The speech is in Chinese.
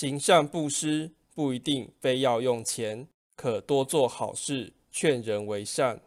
行善布施不一定非要用钱可多做好事劝人为善。